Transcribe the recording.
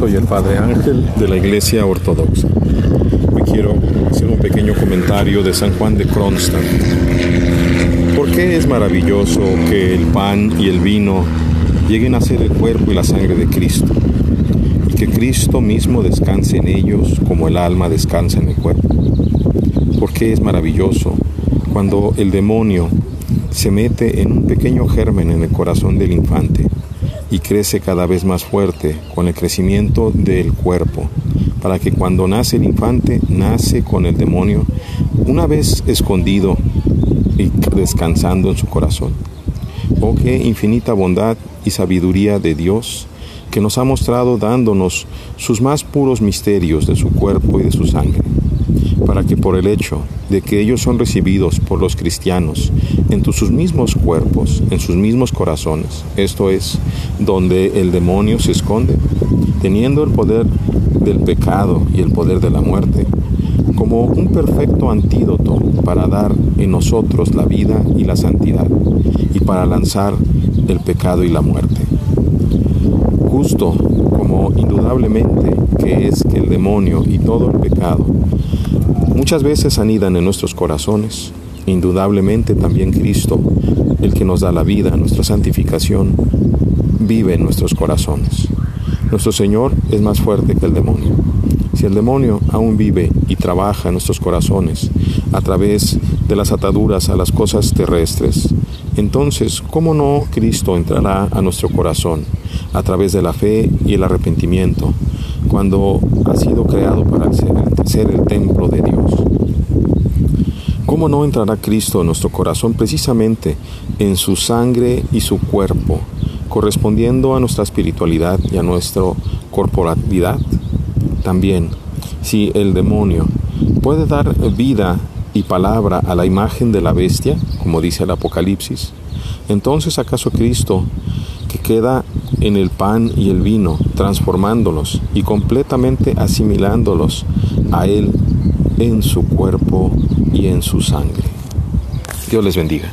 soy el Padre Ángel de la Iglesia Ortodoxa. Hoy quiero hacer un pequeño comentario de San Juan de Kronstadt. ¿Por qué es maravilloso que el pan y el vino lleguen a ser el cuerpo y la sangre de Cristo? Y que Cristo mismo descanse en ellos como el alma descansa en el cuerpo. ¿Por qué es maravilloso cuando el demonio se mete en un pequeño germen en el corazón del infante y crece cada vez más fuerte con el crecimiento del cuerpo, para que cuando nace el infante, nace con el demonio una vez escondido y descansando en su corazón. Oh, qué infinita bondad y sabiduría de Dios que nos ha mostrado dándonos sus más puros misterios de su cuerpo y de su sangre para que por el hecho de que ellos son recibidos por los cristianos en sus mismos cuerpos, en sus mismos corazones, esto es, donde el demonio se esconde, teniendo el poder del pecado y el poder de la muerte, como un perfecto antídoto para dar en nosotros la vida y la santidad, y para lanzar el pecado y la muerte. Justo como indudablemente que es que el demonio y todo el pecado Muchas veces anidan en nuestros corazones. Indudablemente también Cristo, el que nos da la vida, nuestra santificación, vive en nuestros corazones. Nuestro Señor es más fuerte que el demonio. Si el demonio aún vive y trabaja en nuestros corazones a través de las ataduras a las cosas terrestres, entonces, ¿cómo no Cristo entrará a nuestro corazón a través de la fe y el arrepentimiento cuando ha sido creado ser el templo de Dios. ¿Cómo no entrará Cristo en nuestro corazón precisamente en su sangre y su cuerpo, correspondiendo a nuestra espiritualidad y a nuestra corporalidad? También, si el demonio puede dar vida y palabra a la imagen de la bestia, como dice el Apocalipsis, entonces acaso Cristo que queda en el pan y el vino, transformándolos y completamente asimilándolos a Él en su cuerpo y en su sangre. Dios les bendiga.